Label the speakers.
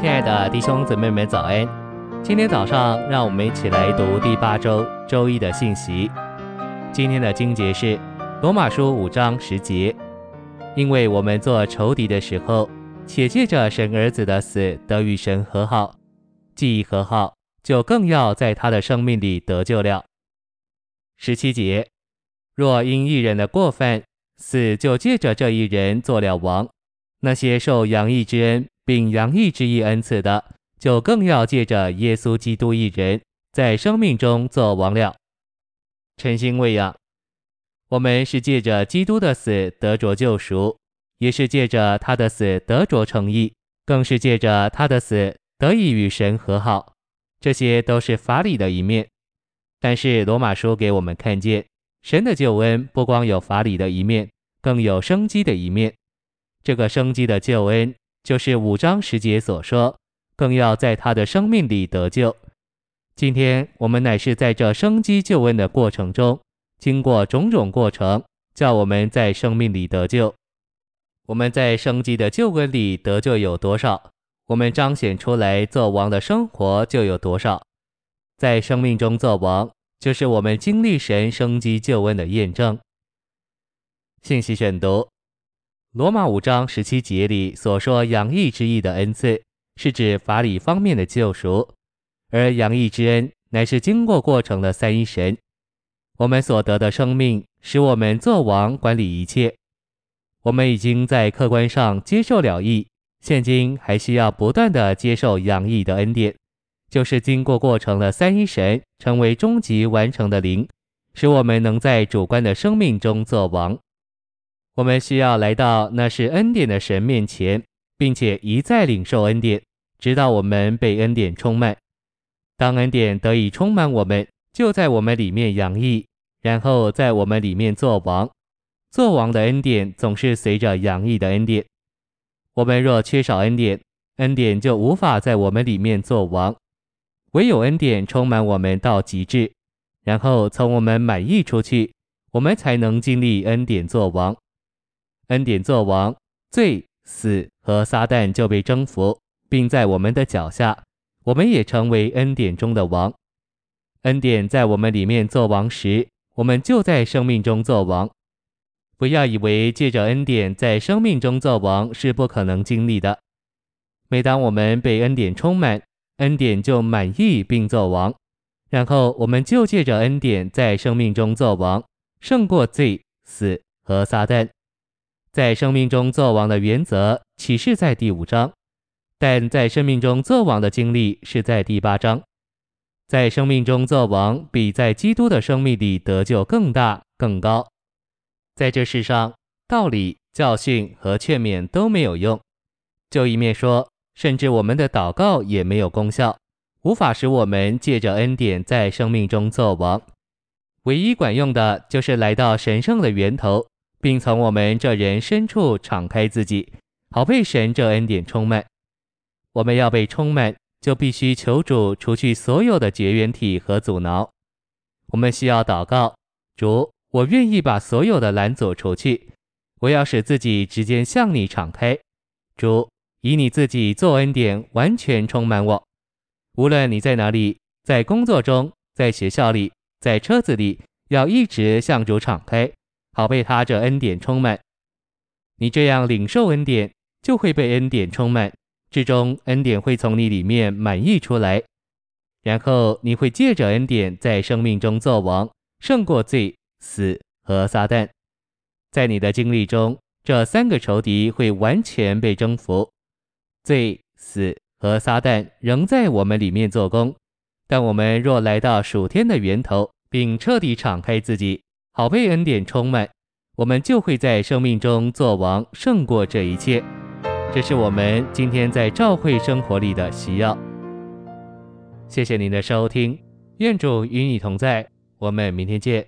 Speaker 1: 亲爱的弟兄姊妹们，早安！今天早上，让我们一起来读第八周周一的信息。今天的经节是罗马书五章十节，因为我们做仇敌的时候，且借着神儿子的死得与神和好，既已和好，就更要在他的生命里得救了。十七节，若因一人的过犯，死就借着这一人做了王，那些受洋溢之恩并洋溢之义恩赐的，就更要借着耶稣基督一人，在生命中做王了。晨星喂养，我们是借着基督的死得着救赎，也是借着他的死得着称义，更是借着他的死得以与神和好。这些都是法理的一面，但是罗马书给我们看见。神的救恩不光有法理的一面，更有生机的一面。这个生机的救恩，就是五章十节所说，更要在他的生命里得救。今天我们乃是在这生机救恩的过程中，经过种种过程，叫我们在生命里得救。我们在生机的救恩里得救有多少，我们彰显出来做王的生活就有多少。在生命中做王。就是我们经历神生机救恩的验证。信息选读：罗马五章十七节里所说洋溢之义的恩赐，是指法理方面的救赎；而洋溢之恩乃是经过过程的三一神。我们所得的生命，使我们做王管理一切。我们已经在客观上接受了义，现今还需要不断地接受洋溢的恩典。就是经过过程的三一神成为终极完成的灵，使我们能在主观的生命中做王。我们需要来到那是恩典的神面前，并且一再领受恩典，直到我们被恩典充满。当恩典得以充满我们，就在我们里面洋溢，然后在我们里面做王。做王的恩典总是随着洋溢的恩典。我们若缺少恩典，恩典就无法在我们里面做王。唯有恩典充满我们到极致，然后从我们满溢出去，我们才能经历恩典作王。恩典作王，罪、死和撒旦就被征服，并在我们的脚下，我们也成为恩典中的王。恩典在我们里面作王时，我们就在生命中作王。不要以为借着恩典在生命中作王是不可能经历的。每当我们被恩典充满，恩典就满意并作王，然后我们就借着恩典在生命中作王，胜过罪、死和撒旦。在生命中作王的原则启示在第五章，但在生命中作王的经历是在第八章。在生命中作王比在基督的生命里得救更大更高。在这世上，道理、教训和劝勉都没有用。就一面说。甚至我们的祷告也没有功效，无法使我们借着恩典在生命中作王。唯一管用的就是来到神圣的源头，并从我们这人深处敞开自己，好被神这恩典充满。我们要被充满，就必须求主除去所有的绝缘体和阻挠。我们需要祷告，主，我愿意把所有的拦阻除去，我要使自己直接向你敞开，主。以你自己做恩典，完全充满我。无论你在哪里，在工作中，在学校里，在车子里，要一直向主敞开，好被他这恩典充满。你这样领受恩典，就会被恩典充满，至终恩典会从你里面满溢出来，然后你会借着恩典在生命中作王，胜过罪、死和撒旦。在你的经历中，这三个仇敌会完全被征服。罪、死和撒旦仍在我们里面做工，但我们若来到属天的源头，并彻底敞开自己，好被恩典充满，我们就会在生命中做王，胜过这一切。这是我们今天在教会生活里的需要。谢谢您的收听，愿主与你同在，我们明天见。